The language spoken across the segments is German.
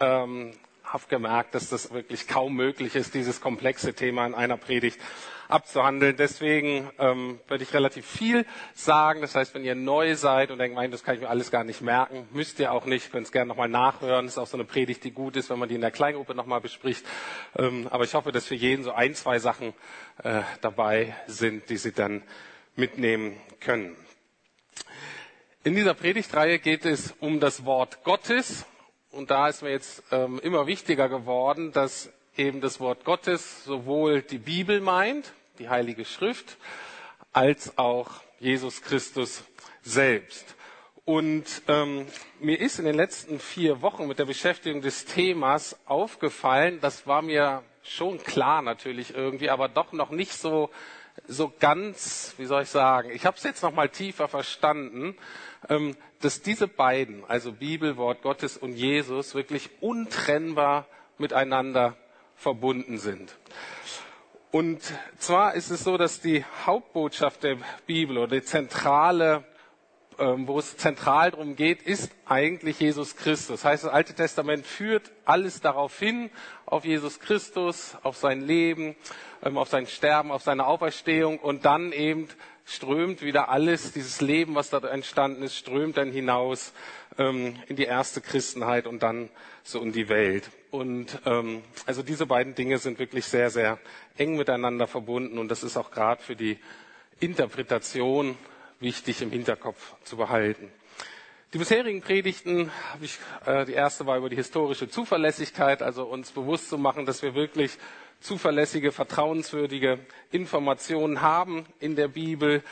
ähm, habe gemerkt, dass das wirklich kaum möglich ist, dieses komplexe Thema in einer Predigt abzuhandeln. Deswegen ähm, werde ich relativ viel sagen. Das heißt, wenn ihr neu seid und denkt, nein, das kann ich mir alles gar nicht merken, müsst ihr auch nicht, könnt es gerne nochmal nachhören. Das ist auch so eine Predigt, die gut ist, wenn man die in der Kleingruppe nochmal bespricht. Ähm, aber ich hoffe, dass für jeden so ein, zwei Sachen äh, dabei sind, die Sie dann mitnehmen können. In dieser Predigtreihe geht es um das Wort Gottes. Und da ist mir jetzt ähm, immer wichtiger geworden, dass eben das Wort Gottes sowohl die Bibel meint, die Heilige Schrift, als auch Jesus Christus selbst. Und ähm, mir ist in den letzten vier Wochen mit der Beschäftigung des Themas aufgefallen, das war mir schon klar natürlich irgendwie, aber doch noch nicht so so ganz, wie soll ich sagen, ich habe es jetzt noch mal tiefer verstanden, ähm, dass diese beiden, also Bibel, Wort Gottes und Jesus, wirklich untrennbar miteinander verbunden sind. Und zwar ist es so, dass die Hauptbotschaft der Bibel oder die zentrale, wo es zentral darum geht, ist eigentlich Jesus Christus. Das heißt, das Alte Testament führt alles darauf hin, auf Jesus Christus, auf sein Leben, ähm, auf sein Sterben, auf seine Auferstehung und dann eben strömt wieder alles, dieses Leben, was da entstanden ist, strömt dann hinaus ähm, in die erste Christenheit und dann so in die Welt. Und ähm, also diese beiden Dinge sind wirklich sehr, sehr eng miteinander verbunden und das ist auch gerade für die Interpretation wichtig im Hinterkopf zu behalten. Die bisherigen Predigten, ich, äh, die erste war über die historische Zuverlässigkeit, also uns bewusst zu machen, dass wir wirklich zuverlässige, vertrauenswürdige Informationen haben in der Bibel.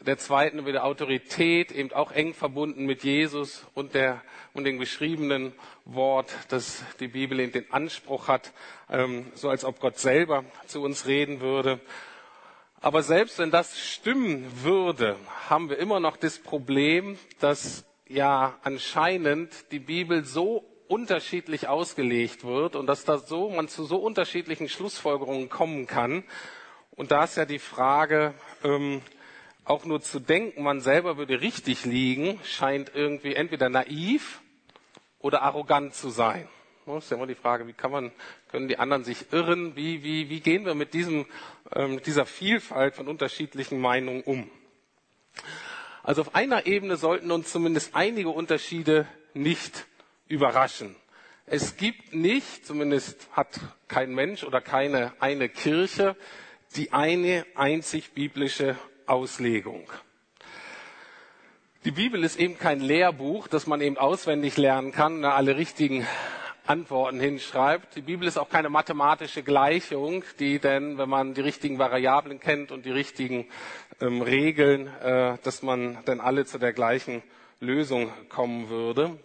Der zweiten über die Autorität, eben auch eng verbunden mit Jesus und, der, und dem geschriebenen Wort, dass die Bibel eben den Anspruch hat, ähm, so als ob Gott selber zu uns reden würde. Aber selbst wenn das stimmen würde, haben wir immer noch das Problem, dass ja anscheinend die Bibel so unterschiedlich ausgelegt wird und dass da so, man zu so unterschiedlichen Schlussfolgerungen kommen kann. Und da ist ja die Frage, ähm, auch nur zu denken, man selber würde richtig liegen, scheint irgendwie entweder naiv oder arrogant zu sein. Das ist ja immer die Frage, wie kann man, können die anderen sich irren? Wie, wie, wie gehen wir mit diesem, ähm, dieser Vielfalt von unterschiedlichen Meinungen um? Also auf einer Ebene sollten uns zumindest einige Unterschiede nicht überraschen. Es gibt nicht, zumindest hat kein Mensch oder keine eine Kirche, die eine einzig biblische Auslegung. Die Bibel ist eben kein Lehrbuch, das man eben auswendig lernen kann, da alle richtigen Antworten hinschreibt. Die Bibel ist auch keine mathematische Gleichung, die denn, wenn man die richtigen Variablen kennt und die richtigen ähm, Regeln, äh, dass man dann alle zu der gleichen Lösung kommen würde.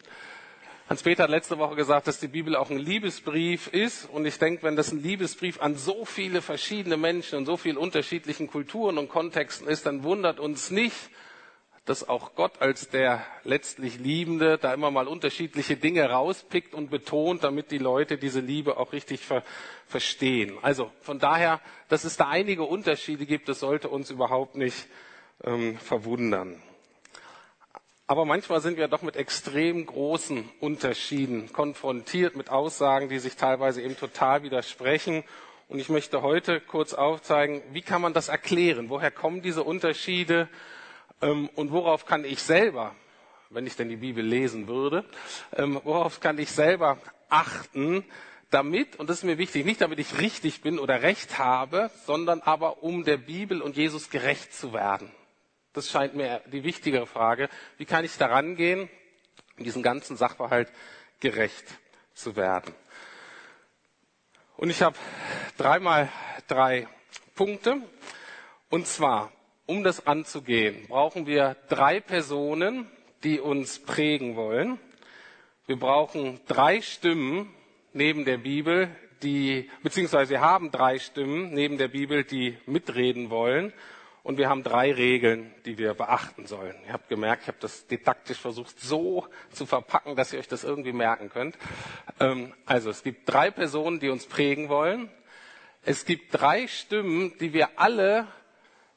Hans-Peter hat letzte Woche gesagt, dass die Bibel auch ein Liebesbrief ist. Und ich denke, wenn das ein Liebesbrief an so viele verschiedene Menschen und so vielen unterschiedlichen Kulturen und Kontexten ist, dann wundert uns nicht, dass auch Gott als der letztlich Liebende da immer mal unterschiedliche Dinge rauspickt und betont, damit die Leute diese Liebe auch richtig ver verstehen. Also von daher, dass es da einige Unterschiede gibt, das sollte uns überhaupt nicht ähm, verwundern. Aber manchmal sind wir doch mit extrem großen Unterschieden konfrontiert, mit Aussagen, die sich teilweise eben total widersprechen. Und ich möchte heute kurz aufzeigen, wie kann man das erklären? Woher kommen diese Unterschiede? Ähm, und worauf kann ich selber, wenn ich denn die Bibel lesen würde, ähm, worauf kann ich selber achten, damit, und das ist mir wichtig, nicht damit ich richtig bin oder recht habe, sondern aber um der Bibel und Jesus gerecht zu werden. Das scheint mir die wichtigere Frage. Wie kann ich daran gehen, diesen ganzen Sachverhalt gerecht zu werden? Und ich habe dreimal drei Punkte. Und zwar, um das anzugehen, brauchen wir drei Personen, die uns prägen wollen. Wir brauchen drei Stimmen neben der Bibel, die, beziehungsweise wir haben drei Stimmen neben der Bibel, die mitreden wollen. Und wir haben drei Regeln, die wir beachten sollen. Ihr habt gemerkt, ich habe das didaktisch versucht so zu verpacken, dass ihr euch das irgendwie merken könnt. Ähm, also es gibt drei Personen, die uns prägen wollen. Es gibt drei Stimmen, die wir alle,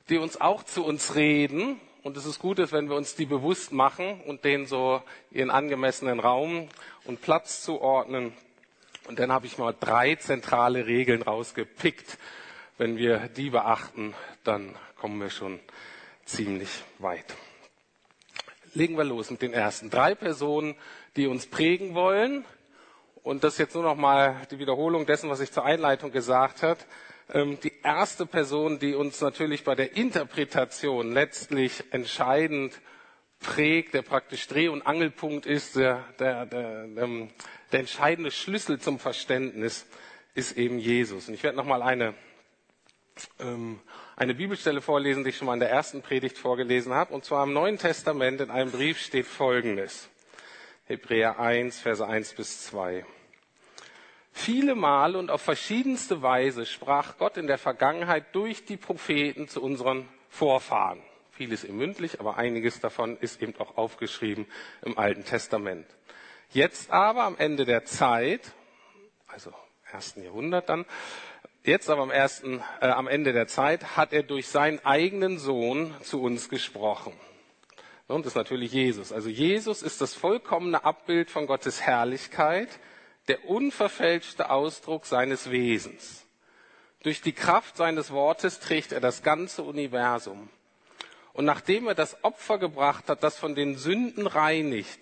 die uns auch zu uns reden Und es ist gut, wenn wir uns die bewusst machen und denen so ihren angemessenen Raum und Platz zuordnen. Und dann habe ich mal drei zentrale Regeln rausgepickt. Wenn wir die beachten, dann kommen wir schon ziemlich weit. Legen wir los mit den ersten drei Personen, die uns prägen wollen. Und das ist jetzt nur noch mal die Wiederholung dessen, was ich zur Einleitung gesagt habe. Ähm, die erste Person, die uns natürlich bei der Interpretation letztlich entscheidend prägt, der praktisch Dreh- und Angelpunkt ist, der, der, der, ähm, der entscheidende Schlüssel zum Verständnis, ist eben Jesus. Und ich werde noch mal eine ähm, eine Bibelstelle vorlesen, die ich schon mal in der ersten Predigt vorgelesen habe. Und zwar im Neuen Testament in einem Brief steht Folgendes. Hebräer 1, Verse 1 bis 2. Viele Male und auf verschiedenste Weise sprach Gott in der Vergangenheit durch die Propheten zu unseren Vorfahren. Vieles im mündlich, aber einiges davon ist eben auch aufgeschrieben im Alten Testament. Jetzt aber am Ende der Zeit, also ersten Jahrhundert dann, Jetzt aber am, ersten, äh, am Ende der Zeit hat er durch seinen eigenen Sohn zu uns gesprochen. Und das ist natürlich Jesus. Also Jesus ist das vollkommene Abbild von Gottes Herrlichkeit, der unverfälschte Ausdruck seines Wesens. Durch die Kraft seines Wortes trägt er das ganze Universum. Und nachdem er das Opfer gebracht hat, das von den Sünden reinigt,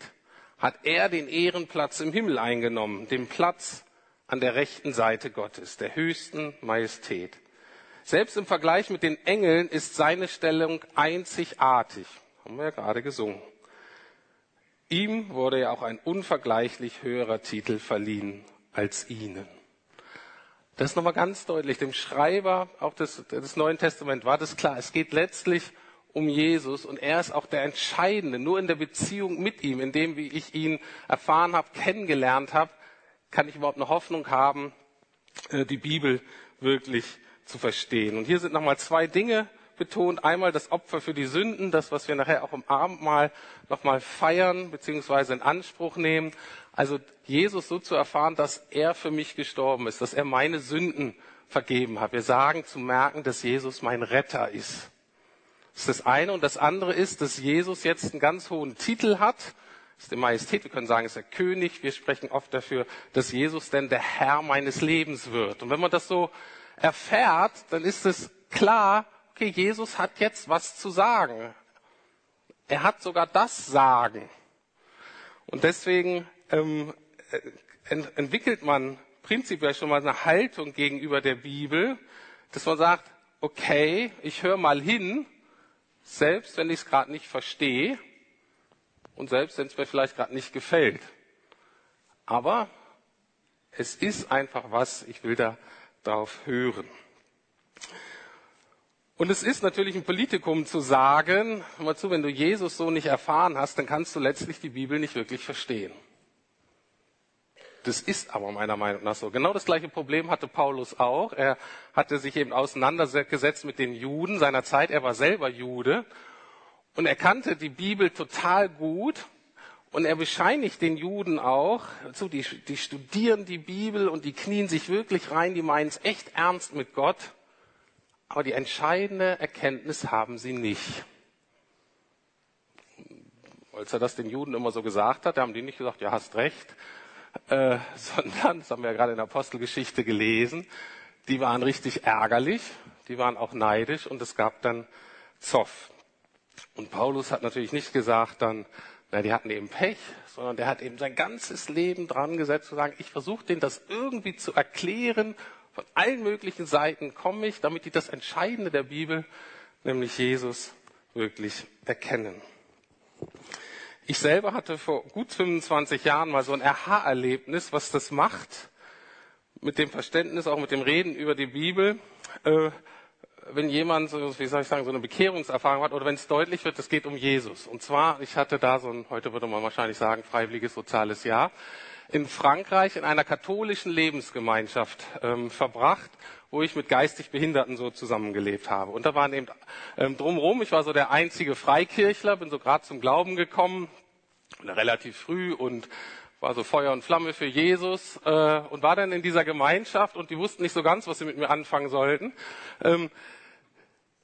hat er den Ehrenplatz im Himmel eingenommen, den Platz, an der rechten Seite Gottes, der höchsten Majestät. Selbst im Vergleich mit den Engeln ist seine Stellung einzigartig. Haben wir ja gerade gesungen. Ihm wurde ja auch ein unvergleichlich höherer Titel verliehen als ihnen. Das ist nochmal ganz deutlich. Dem Schreiber auch des, des Neuen Testaments war das klar. Es geht letztlich um Jesus und er ist auch der Entscheidende. Nur in der Beziehung mit ihm, in dem, wie ich ihn erfahren habe, kennengelernt habe, kann ich überhaupt eine Hoffnung haben, äh, die Bibel wirklich zu verstehen. Und hier sind nochmal zwei Dinge betont. Einmal das Opfer für die Sünden, das, was wir nachher auch im Abendmahl nochmal feiern bzw. in Anspruch nehmen. Also Jesus so zu erfahren, dass er für mich gestorben ist, dass er meine Sünden vergeben hat. Wir sagen zu merken, dass Jesus mein Retter ist. Das ist das eine. Und das andere ist, dass Jesus jetzt einen ganz hohen Titel hat ist die Majestät. Wir können sagen, ist der König. Wir sprechen oft dafür, dass Jesus denn der Herr meines Lebens wird. Und wenn man das so erfährt, dann ist es klar, okay, Jesus hat jetzt was zu sagen. Er hat sogar das Sagen. Und deswegen ähm, ent entwickelt man prinzipiell schon mal eine Haltung gegenüber der Bibel, dass man sagt, okay, ich höre mal hin, selbst wenn ich es gerade nicht verstehe, und selbst wenn es mir vielleicht gerade nicht gefällt. Aber es ist einfach was, ich will da drauf hören. Und es ist natürlich ein Politikum zu sagen, hör mal zu, wenn du Jesus so nicht erfahren hast, dann kannst du letztlich die Bibel nicht wirklich verstehen. Das ist aber meiner Meinung nach so. Genau das gleiche Problem hatte Paulus auch. Er hatte sich eben auseinandergesetzt mit den Juden seiner Zeit. Er war selber Jude und er kannte die Bibel total gut. Und er bescheinigt den Juden auch, so, die, die studieren die Bibel und die knien sich wirklich rein, die meinen es echt ernst mit Gott. Aber die entscheidende Erkenntnis haben sie nicht. Als er das den Juden immer so gesagt hat, haben die nicht gesagt, ja, hast recht, äh, sondern, das haben wir ja gerade in der Apostelgeschichte gelesen, die waren richtig ärgerlich, die waren auch neidisch und es gab dann Zoff. Und Paulus hat natürlich nicht gesagt dann, na, die hatten eben Pech, sondern der hat eben sein ganzes Leben dran gesetzt zu sagen, ich versuche denen das irgendwie zu erklären, von allen möglichen Seiten komme ich, damit die das Entscheidende der Bibel, nämlich Jesus, wirklich erkennen. Ich selber hatte vor gut 25 Jahren mal so ein Aha-Erlebnis, was das macht, mit dem Verständnis, auch mit dem Reden über die Bibel. Äh, wenn jemand, so, wie soll ich sagen, so eine Bekehrungserfahrung hat oder wenn es deutlich wird, es geht um Jesus. Und zwar, ich hatte da so ein, heute würde man wahrscheinlich sagen, freiwilliges soziales Jahr in Frankreich in einer katholischen Lebensgemeinschaft ähm, verbracht, wo ich mit geistig Behinderten so zusammengelebt habe. Und da waren eben ähm, drumherum, ich war so der einzige Freikirchler, bin so gerade zum Glauben gekommen, relativ früh und war so Feuer und Flamme für Jesus äh, und war dann in dieser Gemeinschaft und die wussten nicht so ganz, was sie mit mir anfangen sollten. Ähm,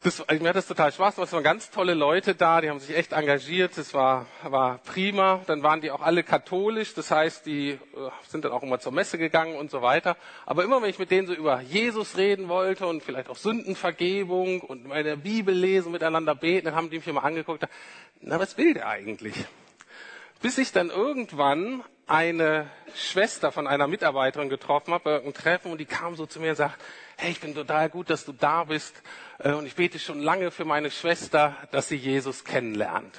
das, mir hat das total Spaß gemacht. Es waren ganz tolle Leute da, die haben sich echt engagiert. Es war, war prima. Dann waren die auch alle katholisch. Das heißt, die äh, sind dann auch immer zur Messe gegangen und so weiter. Aber immer, wenn ich mit denen so über Jesus reden wollte und vielleicht auch Sündenvergebung und meine Bibel lesen, miteinander beten, dann haben die mich immer angeguckt. Na, was will der eigentlich? Bis ich dann irgendwann eine Schwester von einer Mitarbeiterin getroffen habe bei irgendeinem Treffen und die kam so zu mir und sagt, hey, ich bin total gut, dass du da bist äh, und ich bete schon lange für meine Schwester, dass sie Jesus kennenlernt.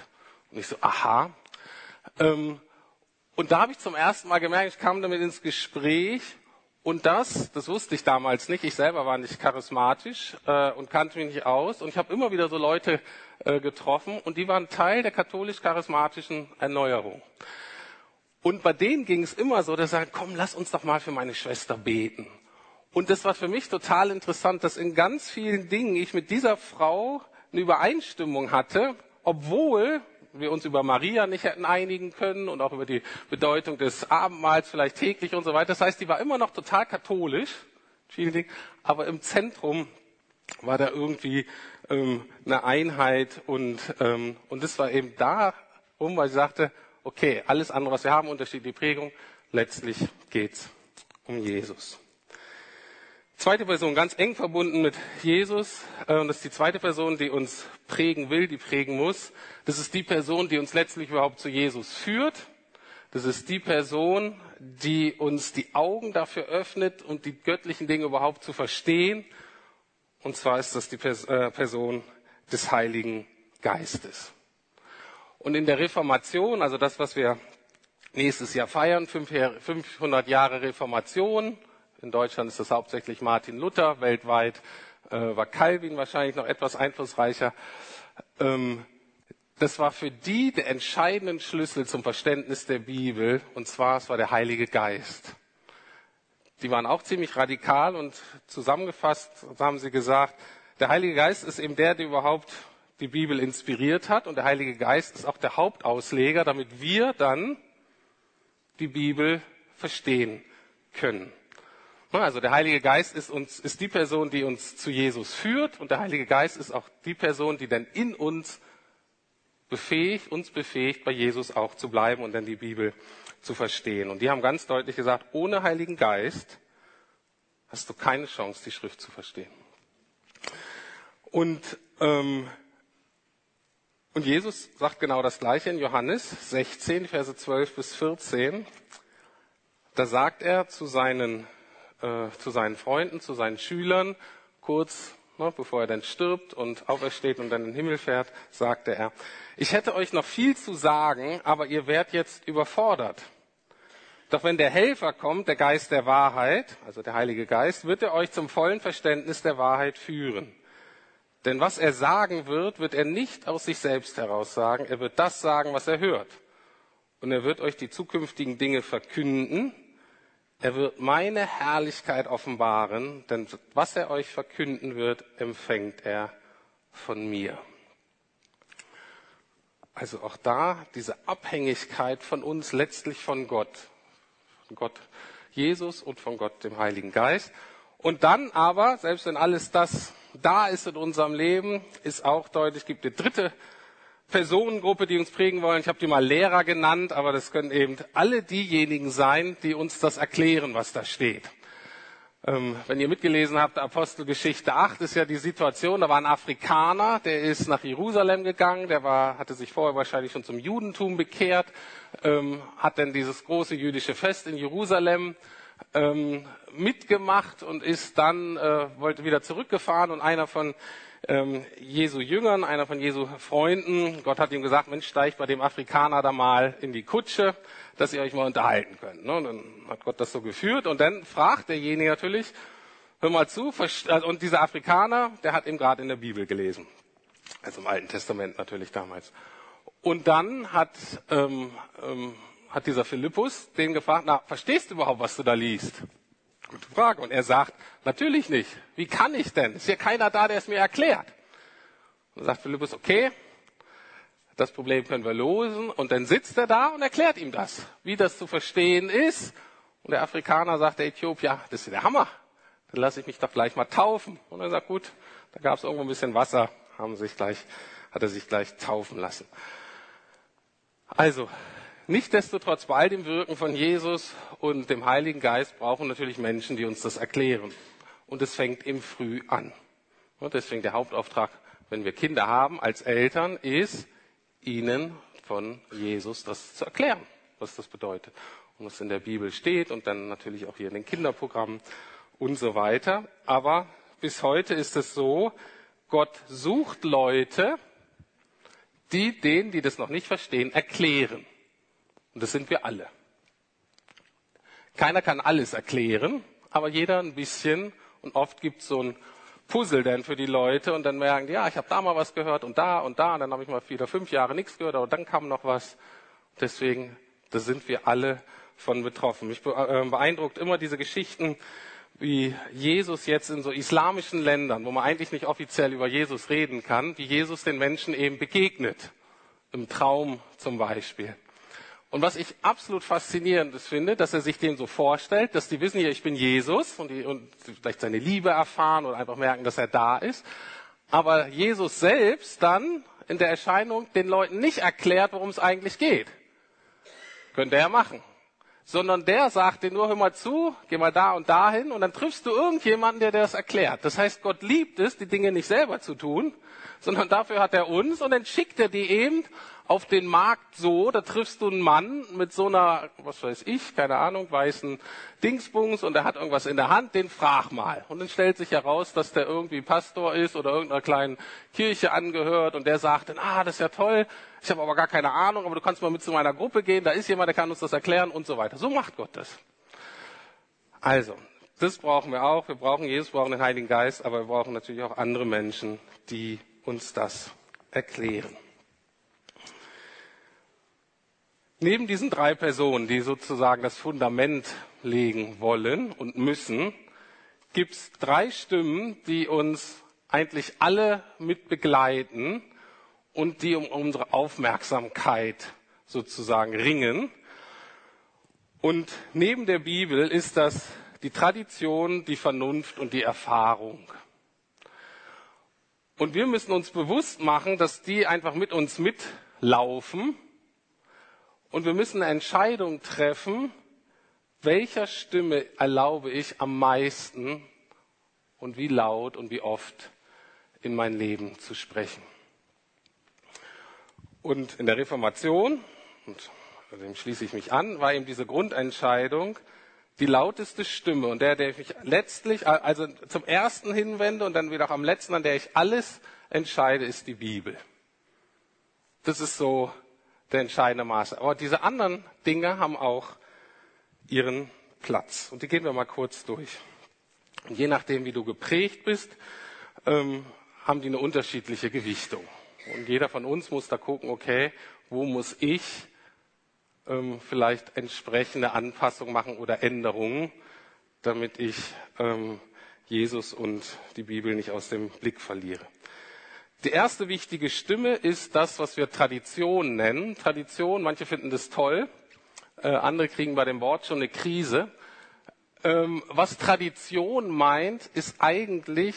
Und ich so, aha. Ähm, und da habe ich zum ersten Mal gemerkt, ich kam damit ins Gespräch und das, das wusste ich damals nicht. Ich selber war nicht charismatisch äh, und kannte mich nicht aus. Und ich habe immer wieder so Leute äh, getroffen und die waren Teil der katholisch-charismatischen Erneuerung. Und bei denen ging es immer so, dass sie sagen, komm, lass uns doch mal für meine Schwester beten. Und das war für mich total interessant, dass in ganz vielen Dingen ich mit dieser Frau eine Übereinstimmung hatte, obwohl wir uns über Maria nicht hätten einigen können und auch über die Bedeutung des Abendmahls vielleicht täglich und so weiter. Das heißt, die war immer noch total katholisch, vielen Dingen, aber im Zentrum war da irgendwie ähm, eine Einheit und, ähm, und das war eben darum, weil sie sagte, okay, alles andere, was wir haben, unterschiedliche Prägung, letztlich geht's um Jesus. Zweite Person, ganz eng verbunden mit Jesus. Äh, und das ist die zweite Person, die uns prägen will, die prägen muss. Das ist die Person, die uns letztlich überhaupt zu Jesus führt. Das ist die Person, die uns die Augen dafür öffnet und die göttlichen Dinge überhaupt zu verstehen. Und zwar ist das die äh, Person des Heiligen Geistes. Und in der Reformation, also das, was wir nächstes Jahr feiern, 500 Jahre Reformation, in Deutschland ist das hauptsächlich Martin Luther, weltweit äh, war Calvin wahrscheinlich noch etwas einflussreicher. Ähm, das war für die der entscheidende Schlüssel zum Verständnis der Bibel, und zwar es war der Heilige Geist. Die waren auch ziemlich radikal und zusammengefasst haben sie gesagt, der Heilige Geist ist eben der, der überhaupt die Bibel inspiriert hat und der Heilige Geist ist auch der Hauptausleger, damit wir dann die Bibel verstehen können. Also der Heilige Geist ist, uns, ist die Person, die uns zu Jesus führt und der Heilige Geist ist auch die Person, die dann in uns befähigt, uns befähigt, bei Jesus auch zu bleiben und dann die Bibel zu verstehen. Und die haben ganz deutlich gesagt, ohne Heiligen Geist hast du keine Chance, die Schrift zu verstehen. Und, ähm, und Jesus sagt genau das Gleiche in Johannes 16, Verse 12 bis 14. Da sagt er zu seinen äh, zu seinen Freunden, zu seinen Schülern, kurz ne, bevor er dann stirbt und aufersteht und dann in den Himmel fährt, sagte er, ich hätte euch noch viel zu sagen, aber ihr werdet jetzt überfordert. Doch wenn der Helfer kommt, der Geist der Wahrheit, also der Heilige Geist, wird er euch zum vollen Verständnis der Wahrheit führen. Denn was er sagen wird, wird er nicht aus sich selbst heraus sagen. Er wird das sagen, was er hört. Und er wird euch die zukünftigen Dinge verkünden. Er wird meine Herrlichkeit offenbaren, denn was er euch verkünden wird, empfängt er von mir. Also auch da diese Abhängigkeit von uns, letztlich von Gott. Von Gott Jesus und von Gott dem Heiligen Geist. Und dann aber, selbst wenn alles das da ist in unserem Leben, ist auch deutlich, gibt eine dritte Personengruppe, die uns prägen wollen. Ich habe die mal Lehrer genannt, aber das können eben alle diejenigen sein, die uns das erklären, was da steht. Ähm, wenn ihr mitgelesen habt, Apostelgeschichte 8 ist ja die Situation, da war ein Afrikaner, der ist nach Jerusalem gegangen, der war, hatte sich vorher wahrscheinlich schon zum Judentum bekehrt, ähm, hat dann dieses große jüdische Fest in Jerusalem ähm, mitgemacht und ist dann, äh, wollte wieder zurückgefahren und einer von ähm, Jesu Jüngern, einer von Jesu Freunden. Gott hat ihm gesagt, Mensch, steigt bei dem Afrikaner da mal in die Kutsche, dass ihr euch mal unterhalten könnt. Ne? Und dann hat Gott das so geführt und dann fragt derjenige natürlich, hör mal zu, also, und dieser Afrikaner, der hat ihm gerade in der Bibel gelesen. Also im Alten Testament natürlich damals. Und dann hat, ähm, ähm, hat dieser Philippus den gefragt, na, verstehst du überhaupt, was du da liest? Gute Frage. Und er sagt, natürlich nicht. Wie kann ich denn? Ist hier keiner da, der es mir erklärt. Und sagt Philippus, okay, das Problem können wir lösen. Und dann sitzt er da und erklärt ihm das, wie das zu verstehen ist. Und der Afrikaner sagt, der Äthiopier, das ist der Hammer. dann lasse ich mich doch gleich mal taufen. Und er sagt, gut, da gab es irgendwo ein bisschen Wasser, haben sich gleich, hat er sich gleich taufen lassen. Also, Nichtsdestotrotz, bei all dem Wirken von Jesus und dem Heiligen Geist brauchen natürlich Menschen, die uns das erklären. Und es fängt im Früh an. Und deswegen der Hauptauftrag, wenn wir Kinder haben als Eltern, ist, ihnen von Jesus das zu erklären, was das bedeutet. Und was in der Bibel steht und dann natürlich auch hier in den Kinderprogrammen und so weiter. Aber bis heute ist es so, Gott sucht Leute, die denen, die das noch nicht verstehen, erklären. Und das sind wir alle. Keiner kann alles erklären, aber jeder ein bisschen. Und oft gibt es so ein Puzzle dann für die Leute und dann merken ja, ich habe da mal was gehört und da und da und dann habe ich mal vier oder fünf Jahre nichts gehört, aber dann kam noch was. Deswegen, da sind wir alle von betroffen. Mich äh, beeindruckt immer diese Geschichten, wie Jesus jetzt in so islamischen Ländern, wo man eigentlich nicht offiziell über Jesus reden kann, wie Jesus den Menschen eben begegnet. Im Traum zum Beispiel. Und was ich absolut faszinierend finde, dass er sich dem so vorstellt, dass die wissen hier, ich bin Jesus und, die, und vielleicht seine Liebe erfahren oder einfach merken, dass er da ist. Aber Jesus selbst dann in der Erscheinung den Leuten nicht erklärt, worum es eigentlich geht. Könnte er machen. Sondern der sagt dir nur, hör mal zu, geh mal da und dahin und dann triffst du irgendjemanden, der dir das erklärt. Das heißt, Gott liebt es, die Dinge nicht selber zu tun, sondern dafür hat er uns und dann schickt er die eben auf den Markt so, da triffst du einen Mann mit so einer, was weiß ich, keine Ahnung, weißen Dingsbums und er hat irgendwas in der Hand, den frag mal. Und dann stellt sich heraus, dass der irgendwie Pastor ist oder irgendeiner kleinen Kirche angehört und der sagt dann, ah, das ist ja toll, ich habe aber gar keine Ahnung, aber du kannst mal mit zu meiner Gruppe gehen, da ist jemand, der kann uns das erklären und so weiter. So macht Gott das. Also, das brauchen wir auch. Wir brauchen Jesus, wir brauchen den Heiligen Geist, aber wir brauchen natürlich auch andere Menschen, die uns das erklären. Neben diesen drei Personen, die sozusagen das Fundament legen wollen und müssen, gibt es drei Stimmen, die uns eigentlich alle mit begleiten und die um unsere Aufmerksamkeit sozusagen ringen. Und neben der Bibel ist das die Tradition, die Vernunft und die Erfahrung. Und wir müssen uns bewusst machen, dass die einfach mit uns mitlaufen und wir müssen eine Entscheidung treffen, welcher Stimme erlaube ich am meisten und wie laut und wie oft in mein Leben zu sprechen. Und in der Reformation, und dem schließe ich mich an, war eben diese Grundentscheidung, die lauteste Stimme und der, der ich letztlich, also zum ersten hinwende und dann wieder auch am letzten, an der ich alles entscheide, ist die Bibel. Das ist so der entscheidende Maße. Aber diese anderen Dinge haben auch ihren Platz. Und die gehen wir mal kurz durch. Und je nachdem, wie du geprägt bist, ähm, haben die eine unterschiedliche Gewichtung. Und jeder von uns muss da gucken, okay, wo muss ich ähm, vielleicht entsprechende Anpassungen machen oder Änderungen, damit ich ähm, Jesus und die Bibel nicht aus dem Blick verliere. Die erste wichtige Stimme ist das, was wir Tradition nennen. Tradition, manche finden das toll, äh, andere kriegen bei dem Wort schon eine Krise. Ähm, was Tradition meint, ist eigentlich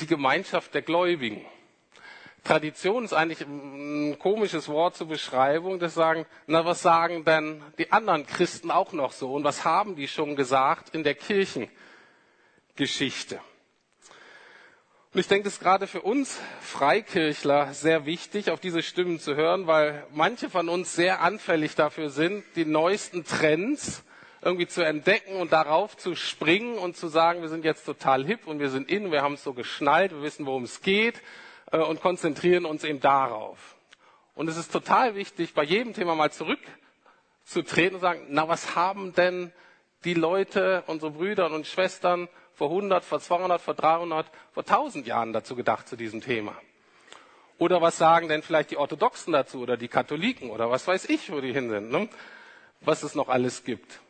die Gemeinschaft der Gläubigen. Tradition ist eigentlich ein komisches Wort zur Beschreibung, das sagen, na, was sagen denn die anderen Christen auch noch so und was haben die schon gesagt in der Kirchengeschichte? Und ich denke, es ist gerade für uns Freikirchler sehr wichtig, auf diese Stimmen zu hören, weil manche von uns sehr anfällig dafür sind, die neuesten Trends irgendwie zu entdecken und darauf zu springen und zu sagen, wir sind jetzt total hip und wir sind in, wir haben es so geschnallt, wir wissen, worum es geht und konzentrieren uns eben darauf. Und es ist total wichtig, bei jedem Thema mal zurückzutreten und sagen, na, was haben denn die Leute, unsere Brüder und Schwestern vor 100, vor 200, vor 300, vor 1000 Jahren dazu gedacht zu diesem Thema? Oder was sagen denn vielleicht die Orthodoxen dazu oder die Katholiken oder was weiß ich, wo die hin sind, ne? was es noch alles gibt,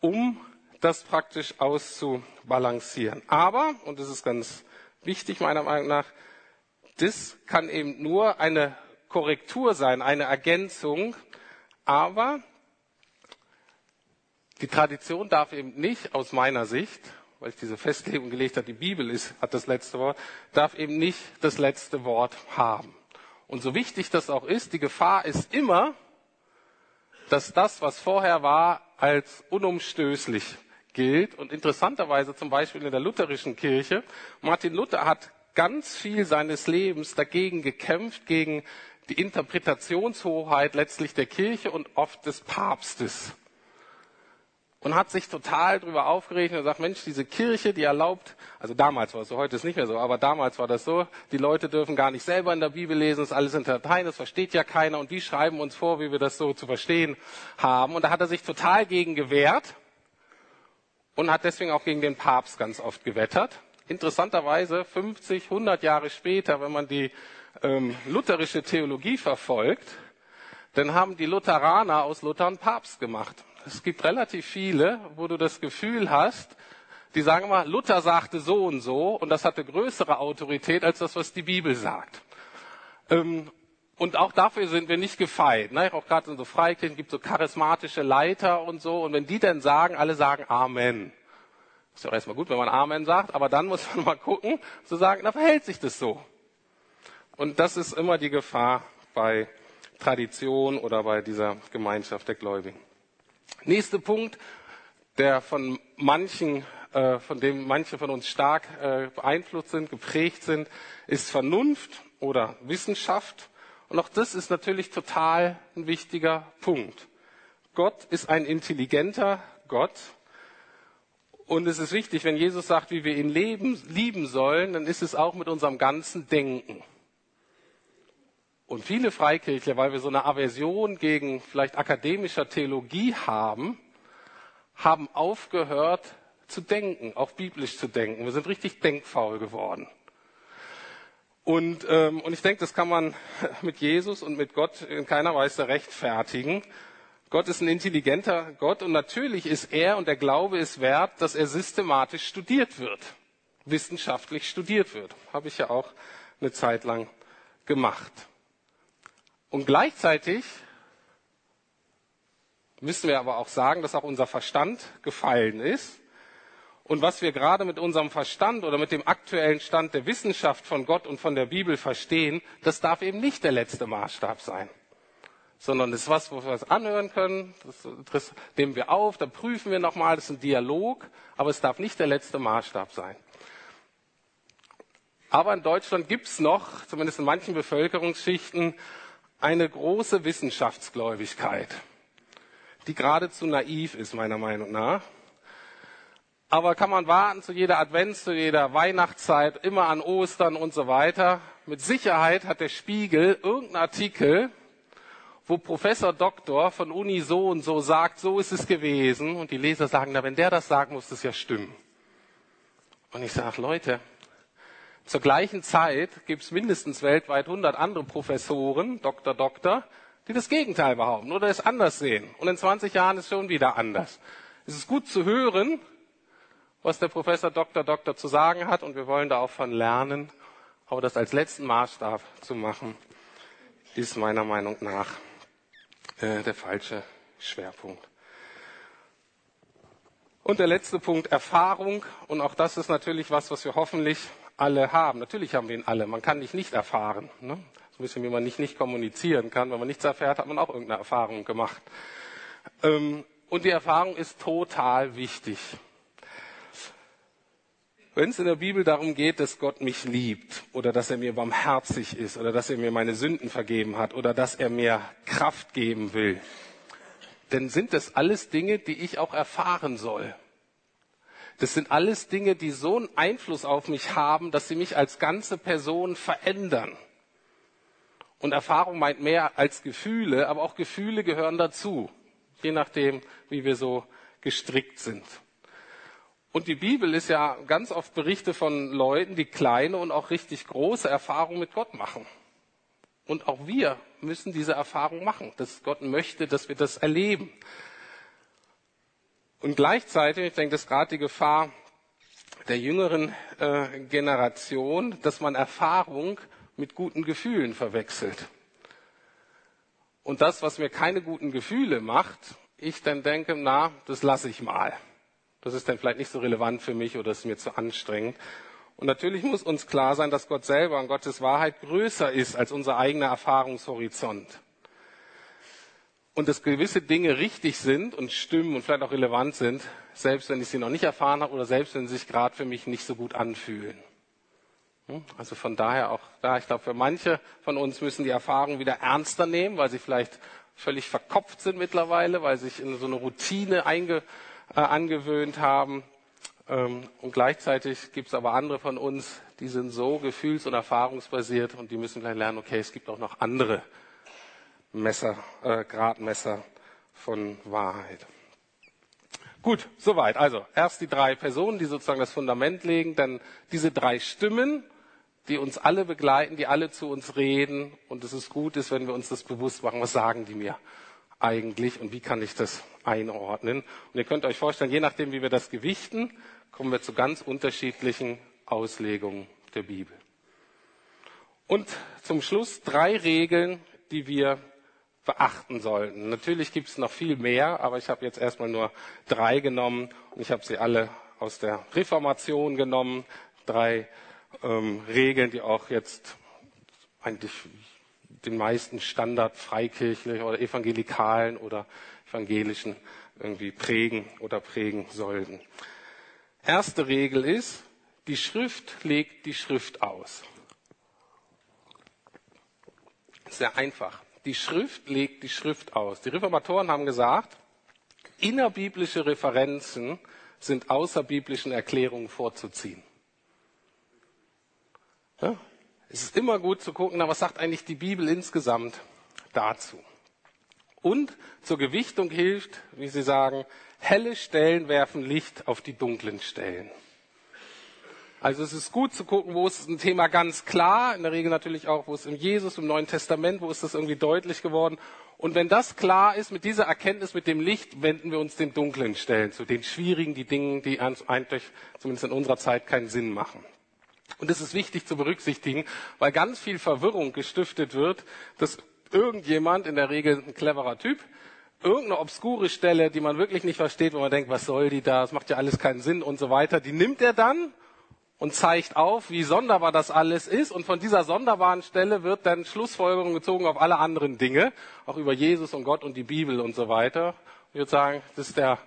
um das praktisch auszubalancieren. Aber, und das ist ganz wichtig meiner Meinung nach, das kann eben nur eine Korrektur sein, eine Ergänzung, aber Die Tradition darf eben nicht aus meiner Sicht, weil ich diese Festlegung gelegt habe, die Bibel ist, hat das letzte Wort, darf eben nicht das letzte Wort haben. Und so wichtig das auch ist, die Gefahr ist immer, dass das, was vorher war, als unumstößlich gilt. Und interessanterweise zum Beispiel in der lutherischen Kirche, Martin Luther hat ganz viel seines Lebens dagegen gekämpft, gegen die Interpretationshoheit letztlich der Kirche und oft des Papstes. Und hat sich total darüber aufgeregt und sagt, Mensch, diese Kirche, die erlaubt, also damals war es so, heute ist nicht mehr so, aber damals war das so, die Leute dürfen gar nicht selber in der Bibel lesen, ist alles in Dateien, das versteht ja keiner und die schreiben uns vor, wie wir das so zu verstehen haben. Und da hat er sich total gegen gewehrt und hat deswegen auch gegen den Papst ganz oft gewettert. Interessanterweise 50, 100 Jahre später, wenn man die ähm, lutherische Theologie verfolgt, dann haben die Lutheraner aus Luther einen Papst gemacht. Es gibt relativ viele, wo du das Gefühl hast, die sagen mal, Luther sagte so und so und das hatte größere Autorität als das, was die Bibel sagt. Ähm, und auch dafür sind wir nicht gefeit. Ne? Auch gerade in so Freikirchen gibt es so charismatische Leiter und so. Und wenn die dann sagen, alle sagen Amen. Ist ja auch erstmal gut, wenn man Amen sagt, aber dann muss man mal gucken, zu sagen, da verhält sich das so. Und das ist immer die Gefahr bei Tradition oder bei dieser Gemeinschaft der Gläubigen. Nächster Punkt, der von manchen, äh, von dem manche von uns stark äh, beeinflusst sind, geprägt sind, ist Vernunft oder Wissenschaft. Und auch das ist natürlich total ein wichtiger Punkt. Gott ist ein intelligenter Gott. Und es ist wichtig, wenn Jesus sagt, wie wir ihn leben, lieben sollen, dann ist es auch mit unserem ganzen Denken. Und viele Freikirchler, weil wir so eine Aversion gegen vielleicht akademischer Theologie haben, haben aufgehört zu denken, auch biblisch zu denken. Wir sind richtig denkfaul geworden. Und, ähm, und ich denke, das kann man mit Jesus und mit Gott in keiner Weise rechtfertigen. Gott ist ein intelligenter Gott und natürlich ist er und der Glaube ist wert, dass er systematisch studiert wird, wissenschaftlich studiert wird. Habe ich ja auch eine Zeit lang gemacht. Und gleichzeitig müssen wir aber auch sagen, dass auch unser Verstand gefallen ist. Und was wir gerade mit unserem Verstand oder mit dem aktuellen Stand der Wissenschaft von Gott und von der Bibel verstehen, das darf eben nicht der letzte Maßstab sein. Sondern das ist was, wo wir es anhören können, das, das nehmen wir auf, da prüfen wir nochmal, das ist ein Dialog, aber es darf nicht der letzte Maßstab sein. Aber in Deutschland gibt es noch, zumindest in manchen Bevölkerungsschichten, eine große Wissenschaftsgläubigkeit, die geradezu naiv ist, meiner Meinung nach. Aber kann man warten zu jeder Advents, zu jeder Weihnachtszeit, immer an Ostern und so weiter. Mit Sicherheit hat der Spiegel irgendeinen Artikel, wo Professor Doktor von Uni so und so sagt, so ist es gewesen. Und die Leser sagen, na, wenn der das sagt, muss das ja stimmen. Und ich sage, Leute, zur gleichen Zeit gibt es mindestens weltweit 100 andere Professoren, Doktor, Doktor, die das Gegenteil behaupten oder es anders sehen. Und in 20 Jahren ist es schon wieder anders. Es ist gut zu hören, was der Professor Doktor, Doktor zu sagen hat und wir wollen da auch von lernen. Aber das als letzten Maßstab zu machen, ist meiner Meinung nach äh, der falsche Schwerpunkt. Und der letzte Punkt, Erfahrung. Und auch das ist natürlich was, was wir hoffentlich alle haben. Natürlich haben wir ihn alle. Man kann dich nicht erfahren. Ne? So ein bisschen wie man nicht nicht kommunizieren kann. Wenn man nichts erfährt, hat man auch irgendeine Erfahrung gemacht. Ähm, und die Erfahrung ist total wichtig. Wenn es in der Bibel darum geht, dass Gott mich liebt oder dass er mir barmherzig ist oder dass er mir meine Sünden vergeben hat oder dass er mir Kraft geben will, dann sind das alles Dinge, die ich auch erfahren soll. Das sind alles Dinge, die so einen Einfluss auf mich haben, dass sie mich als ganze Person verändern. Und Erfahrung meint mehr als Gefühle, aber auch Gefühle gehören dazu, je nachdem, wie wir so gestrickt sind. Und die Bibel ist ja ganz oft Berichte von Leuten, die kleine und auch richtig große Erfahrungen mit Gott machen. Und auch wir müssen diese Erfahrung machen, dass Gott möchte, dass wir das erleben. Und gleichzeitig, ich denke, das ist gerade die Gefahr der jüngeren äh, Generation, dass man Erfahrung mit guten Gefühlen verwechselt. Und das, was mir keine guten Gefühle macht, ich dann denke, na, das lasse ich mal. Das ist dann vielleicht nicht so relevant für mich oder ist mir zu anstrengend. Und natürlich muss uns klar sein, dass Gott selber und Gottes Wahrheit größer ist als unser eigener Erfahrungshorizont. Und dass gewisse Dinge richtig sind und stimmen und vielleicht auch relevant sind, selbst wenn ich sie noch nicht erfahren habe oder selbst wenn sie sich gerade für mich nicht so gut anfühlen. Hm? Also von daher auch da, ich glaube, für manche von uns müssen die Erfahrungen wieder ernster nehmen, weil sie vielleicht völlig verkopft sind mittlerweile, weil sie sich in so eine Routine einge, äh, angewöhnt haben. Ähm, und gleichzeitig gibt es aber andere von uns, die sind so gefühls- und erfahrungsbasiert und die müssen vielleicht lernen, okay, es gibt auch noch andere Messer, äh, Gradmesser von Wahrheit. Gut, soweit. Also erst die drei Personen, die sozusagen das Fundament legen, dann diese drei Stimmen, die uns alle begleiten, die alle zu uns reden. Und es ist gut, ist, wenn wir uns das bewusst machen, was sagen die mir eigentlich und wie kann ich das einordnen. Und ihr könnt euch vorstellen, je nachdem, wie wir das gewichten, kommen wir zu ganz unterschiedlichen Auslegungen der Bibel. Und zum Schluss drei Regeln, die wir beachten sollten. Natürlich gibt es noch viel mehr, aber ich habe jetzt erstmal nur drei genommen und ich habe sie alle aus der Reformation genommen. Drei ähm, Regeln, die auch jetzt eigentlich den meisten Standard freikirchlich oder evangelikalen oder evangelischen irgendwie prägen oder prägen sollten. Erste Regel ist, die Schrift legt die Schrift aus. Sehr einfach. Die Schrift legt die Schrift aus. Die Reformatoren haben gesagt, innerbiblische Referenzen sind außerbiblischen Erklärungen vorzuziehen. Ja? Es ist immer gut zu gucken, was sagt eigentlich die Bibel insgesamt dazu. Und zur Gewichtung hilft, wie Sie sagen, helle Stellen werfen Licht auf die dunklen Stellen. Also es ist gut zu gucken, wo ist ein Thema ganz klar, in der Regel natürlich auch, wo ist im Jesus, im Neuen Testament, wo ist das irgendwie deutlich geworden. Und wenn das klar ist, mit dieser Erkenntnis, mit dem Licht, wenden wir uns den dunklen Stellen zu, den schwierigen, die Dingen, die eigentlich zumindest in unserer Zeit keinen Sinn machen. Und es ist wichtig zu berücksichtigen, weil ganz viel Verwirrung gestiftet wird, dass irgendjemand, in der Regel ein cleverer Typ, irgendeine obskure Stelle, die man wirklich nicht versteht, wo man denkt, was soll die da, das macht ja alles keinen Sinn und so weiter, die nimmt er dann und zeigt auf, wie sonderbar das alles ist. Und von dieser sonderbaren Stelle wird dann Schlussfolgerung gezogen auf alle anderen Dinge, auch über Jesus und Gott und die Bibel und so weiter. Ich würde sagen, das ist, der,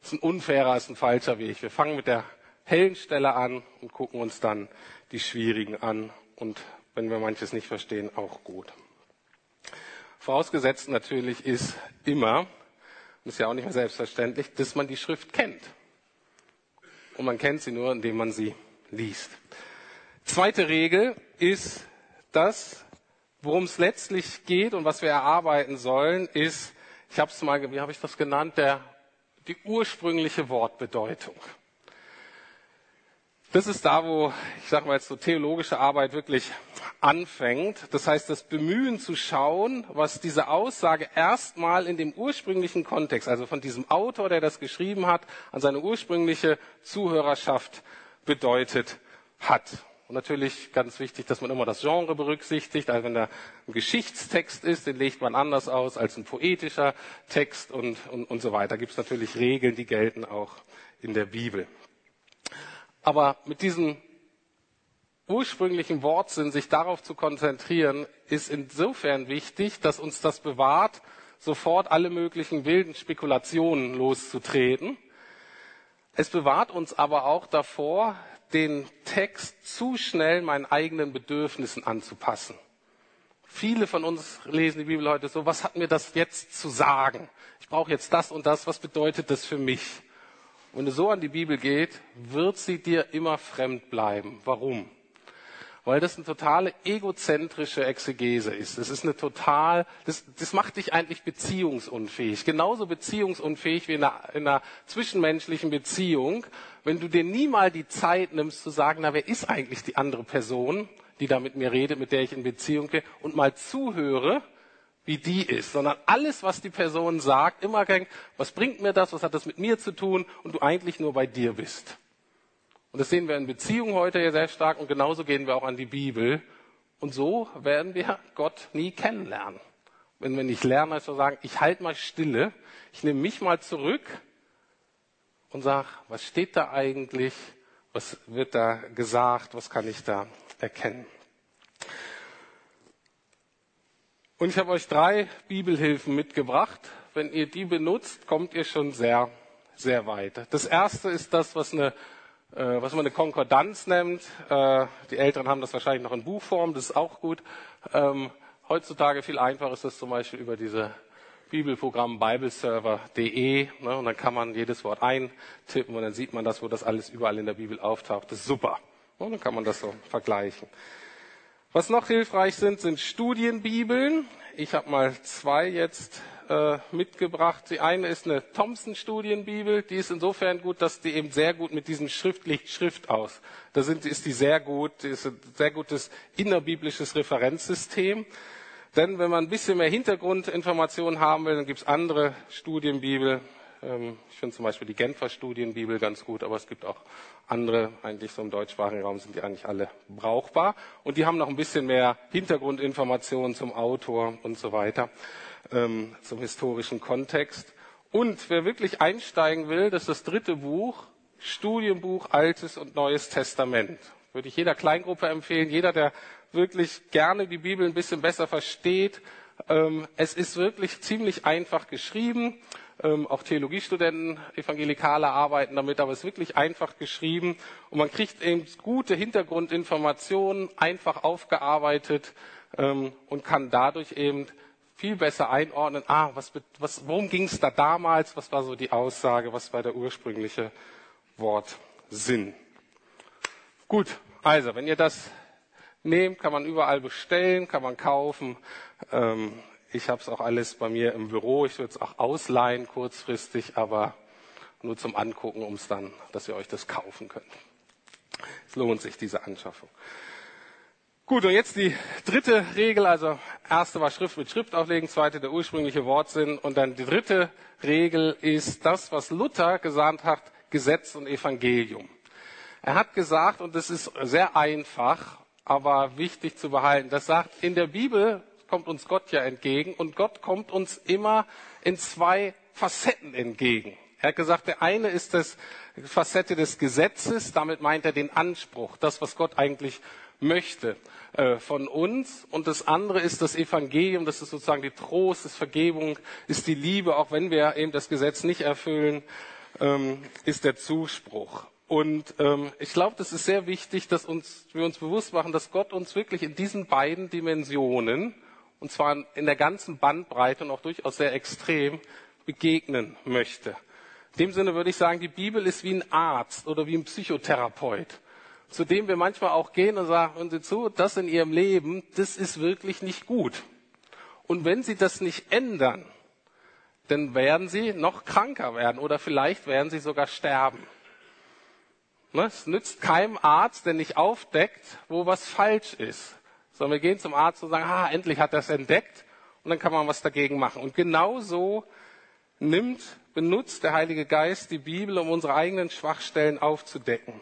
das ist ein unfairer, ist ein falscher Weg. Wir fangen mit der hellen Stelle an und gucken uns dann die schwierigen an. Und wenn wir manches nicht verstehen, auch gut. Vorausgesetzt natürlich ist immer, ist ja auch nicht mehr selbstverständlich, dass man die Schrift kennt. Und man kennt sie nur, indem man sie liest. Zweite Regel ist das, worum es letztlich geht und was wir erarbeiten sollen, ist, ich habe es mal, wie habe ich das genannt, der, die ursprüngliche Wortbedeutung. Das ist da, wo, ich sage mal jetzt so theologische Arbeit wirklich anfängt. Das heißt, das Bemühen zu schauen, was diese Aussage erstmal in dem ursprünglichen Kontext, also von diesem Autor, der das geschrieben hat, an seine ursprüngliche Zuhörerschaft bedeutet hat. Und natürlich ganz wichtig, dass man immer das Genre berücksichtigt. Also wenn da ein Geschichtstext ist, den legt man anders aus als ein poetischer Text und, und, und so weiter. Gibt es natürlich Regeln, die gelten auch in der Bibel. Aber mit diesem ursprünglichen Wortsinn, sich darauf zu konzentrieren, ist insofern wichtig, dass uns das bewahrt, sofort alle möglichen wilden Spekulationen loszutreten es bewahrt uns aber auch davor, den Text zu schnell meinen eigenen Bedürfnissen anzupassen. Viele von uns lesen die Bibel heute so, was hat mir das jetzt zu sagen? Ich brauche jetzt das und das, was bedeutet das für mich? Wenn du so an die Bibel geht, wird sie dir immer fremd bleiben. Warum? weil das eine totale egozentrische Exegese ist. Das ist eine total, das, das macht dich eigentlich beziehungsunfähig. Genauso beziehungsunfähig wie in einer, in einer zwischenmenschlichen Beziehung, wenn du dir nie mal die Zeit nimmst zu sagen, na, wer ist eigentlich die andere Person, die da mit mir redet, mit der ich in Beziehung gehe, und mal zuhöre, wie die ist, sondern alles, was die Person sagt, immer denkt, was bringt mir das, was hat das mit mir zu tun, und du eigentlich nur bei dir bist. Und das sehen wir in Beziehungen heute ja sehr stark und genauso gehen wir auch an die Bibel. Und so werden wir Gott nie kennenlernen. wenn wir nicht lernen, zu sagen, ich halte mal stille, ich nehme mich mal zurück und sage, was steht da eigentlich, was wird da gesagt, was kann ich da erkennen. Und ich habe euch drei Bibelhilfen mitgebracht. Wenn ihr die benutzt, kommt ihr schon sehr, sehr weit. Das erste ist das, was eine äh, was man eine Konkordanz nennt. Äh, die Älteren haben das wahrscheinlich noch in Buchform, das ist auch gut. Ähm, heutzutage viel einfacher ist das zum Beispiel über diese Bibelprogramm bibleserver.de ne, und dann kann man jedes Wort eintippen und dann sieht man das, wo das alles überall in der Bibel auftaucht. Das ist super. Und dann kann man das so vergleichen. Was noch hilfreich sind, sind Studienbibeln. Ich habe mal zwei jetzt äh, mitgebracht. Die eine ist eine Thompson-Studienbibel. Die ist insofern gut, dass die eben sehr gut mit diesem Schriftlicht Schrift aus. Da sind, ist die sehr gut, die ist ein sehr gutes innerbiblisches Referenzsystem. Denn wenn man ein bisschen mehr Hintergrundinformationen haben will, dann gibt es andere Studienbibel. Ähm, ich finde zum Beispiel die Genfer Studienbibel ganz gut, aber es gibt auch andere, eigentlich so im deutschsprachigen Raum sind die eigentlich alle brauchbar. Und die haben noch ein bisschen mehr Hintergrundinformationen zum Autor und so weiter ähm, zum historischen Kontext. Und wer wirklich einsteigen will, das ist das dritte Buch, Studienbuch Altes und Neues Testament. Würde ich jeder Kleingruppe empfehlen, jeder, der wirklich gerne die Bibel ein bisschen besser versteht. Ähm, es ist wirklich ziemlich einfach geschrieben. Ähm, auch Theologiestudenten, Evangelikale arbeiten damit, aber es ist wirklich einfach geschrieben und man kriegt eben gute Hintergrundinformationen, einfach aufgearbeitet ähm, und kann dadurch eben viel besser einordnen, ah, was, was, worum ging es da damals, was war so die Aussage, was war der ursprüngliche Wortsinn. Gut, also wenn ihr das nehmt, kann man überall bestellen, kann man kaufen. Ähm, ich habe es auch alles bei mir im Büro. Ich würde es auch ausleihen kurzfristig, aber nur zum Angucken, um es dann, dass ihr euch das kaufen könnt. Es lohnt sich, diese Anschaffung. Gut, und jetzt die dritte Regel, also erste war Schrift mit Schrift auflegen, zweite der ursprüngliche Wortsinn und dann die dritte Regel ist das, was Luther gesagt hat, Gesetz und Evangelium. Er hat gesagt, und das ist sehr einfach, aber wichtig zu behalten, das sagt, in der Bibel kommt uns Gott ja entgegen und Gott kommt uns immer in zwei Facetten entgegen. Er hat gesagt, der eine ist das Facette des Gesetzes, damit meint er den Anspruch, das, was Gott eigentlich möchte äh, von uns. Und das andere ist das Evangelium, das ist sozusagen die Trost, das Vergebung, ist die Liebe, auch wenn wir eben das Gesetz nicht erfüllen, ähm, ist der Zuspruch. Und ähm, ich glaube, das ist sehr wichtig, dass wir uns bewusst machen, dass Gott uns wirklich in diesen beiden Dimensionen, und zwar in der ganzen Bandbreite und auch durchaus sehr extrem, begegnen möchte. In dem Sinne würde ich sagen, die Bibel ist wie ein Arzt oder wie ein Psychotherapeut zu dem wir manchmal auch gehen und sagen, und Sie zu, das in Ihrem Leben, das ist wirklich nicht gut. Und wenn Sie das nicht ändern, dann werden Sie noch kranker werden oder vielleicht werden Sie sogar sterben. Ne, es nützt keinem Arzt, der nicht aufdeckt, wo was falsch ist. Sondern wir gehen zum Arzt und sagen, ah, endlich hat er es entdeckt und dann kann man was dagegen machen. Und genauso nimmt, benutzt der Heilige Geist die Bibel, um unsere eigenen Schwachstellen aufzudecken.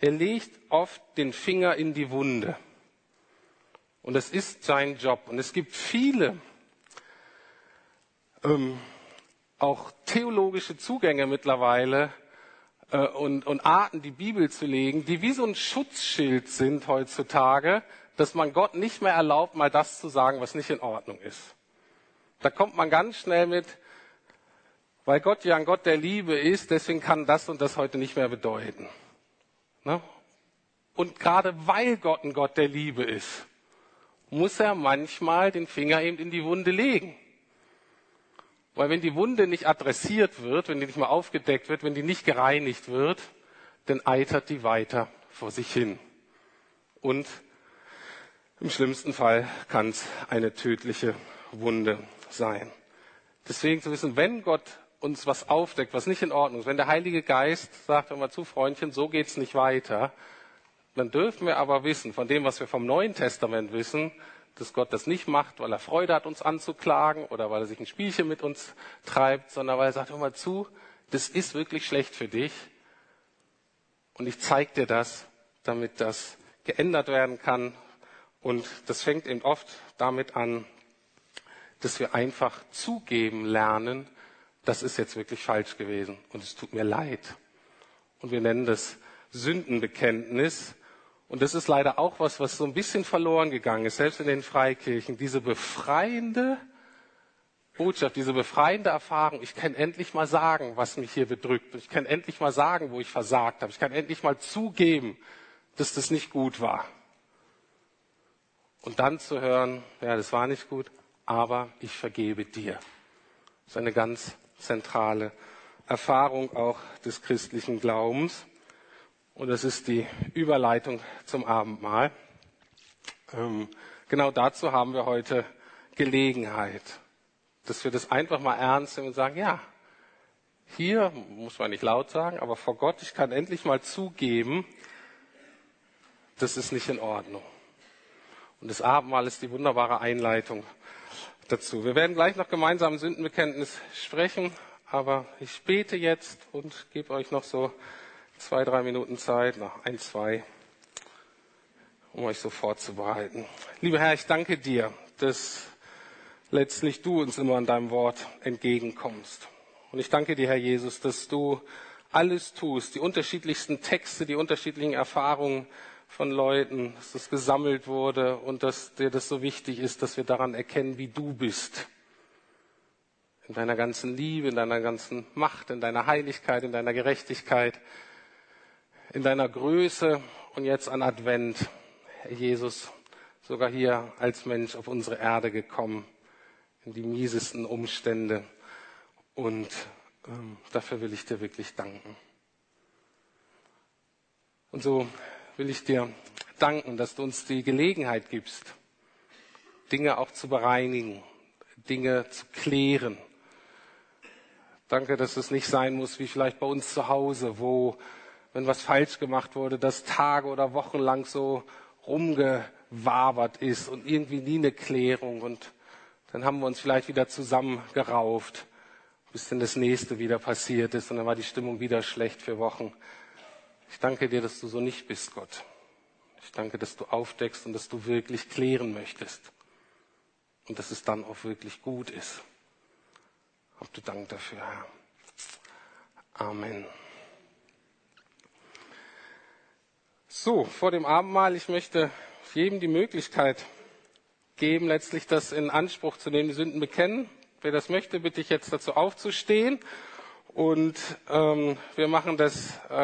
Er legt oft den Finger in die Wunde. Und es ist sein Job. Und es gibt viele ähm, auch theologische Zugänge mittlerweile äh, und, und Arten, die Bibel zu legen, die wie so ein Schutzschild sind heutzutage, dass man Gott nicht mehr erlaubt, mal das zu sagen, was nicht in Ordnung ist. Da kommt man ganz schnell mit, weil Gott ja ein Gott der Liebe ist, deswegen kann das und das heute nicht mehr bedeuten. Ne? Und gerade weil Gott ein Gott der Liebe ist, muss er manchmal den Finger eben in die Wunde legen. Weil wenn die Wunde nicht adressiert wird, wenn die nicht mal aufgedeckt wird, wenn die nicht gereinigt wird, dann eitert die weiter vor sich hin. Und im schlimmsten Fall kann es eine tödliche Wunde sein. Deswegen zu wissen, wenn Gott uns was aufdeckt, was nicht in Ordnung ist, wenn der Heilige Geist sagt, immer zu Freundchen, so geht's nicht weiter, dann dürfen wir aber wissen, von dem, was wir vom Neuen Testament wissen, dass Gott das nicht macht, weil er Freude hat, uns anzuklagen oder weil er sich ein Spielchen mit uns treibt, sondern weil er sagt, mal zu, das ist wirklich schlecht für dich und ich zeige dir das, damit das geändert werden kann. Und das fängt eben oft damit an, dass wir einfach zugeben lernen, das ist jetzt wirklich falsch gewesen und es tut mir leid. Und wir nennen das Sündenbekenntnis. Und das ist leider auch was, was so ein bisschen verloren gegangen ist, selbst in den Freikirchen. Diese befreiende Botschaft, diese befreiende Erfahrung. Ich kann endlich mal sagen, was mich hier bedrückt. Ich kann endlich mal sagen, wo ich versagt habe. Ich kann endlich mal zugeben, dass das nicht gut war. Und dann zu hören, ja, das war nicht gut, aber ich vergebe dir. Das ist eine ganz zentrale Erfahrung auch des christlichen Glaubens. Und das ist die Überleitung zum Abendmahl. Ähm, genau dazu haben wir heute Gelegenheit, dass wir das einfach mal ernst nehmen und sagen, ja, hier muss man nicht laut sagen, aber vor Gott, ich kann endlich mal zugeben, das ist nicht in Ordnung. Und das Abendmahl ist die wunderbare Einleitung dazu. Wir werden gleich noch gemeinsam Sündenbekenntnis sprechen, aber ich bete jetzt und gebe euch noch so zwei, drei Minuten Zeit, noch ein, zwei, um euch so vorzubereiten. Lieber Herr, ich danke dir, dass letztlich du uns immer an deinem Wort entgegenkommst. Und ich danke dir, Herr Jesus, dass du alles tust, die unterschiedlichsten Texte, die unterschiedlichen Erfahrungen von Leuten, dass das gesammelt wurde und dass dir das so wichtig ist, dass wir daran erkennen, wie du bist. In deiner ganzen Liebe, in deiner ganzen Macht, in deiner Heiligkeit, in deiner Gerechtigkeit, in deiner Größe und jetzt an Advent, Herr Jesus, sogar hier als Mensch auf unsere Erde gekommen, in die miesesten Umstände. Und ähm, dafür will ich dir wirklich danken. Und so will ich dir danken, dass du uns die Gelegenheit gibst, Dinge auch zu bereinigen, Dinge zu klären. Danke, dass es nicht sein muss wie vielleicht bei uns zu Hause, wo, wenn was falsch gemacht wurde, das Tage oder Wochen lang so rumgewabert ist und irgendwie nie eine Klärung und dann haben wir uns vielleicht wieder zusammengerauft, bis dann das nächste wieder passiert ist und dann war die Stimmung wieder schlecht für Wochen. Ich danke dir, dass du so nicht bist, Gott. Ich danke, dass du aufdeckst und dass du wirklich klären möchtest. Und dass es dann auch wirklich gut ist. Hab du Dank dafür, Herr. Amen. So, vor dem Abendmahl, ich möchte jedem die Möglichkeit geben, letztlich das in Anspruch zu nehmen, die Sünden bekennen. Wer das möchte, bitte ich jetzt dazu aufzustehen. Und ähm, wir machen das. Äh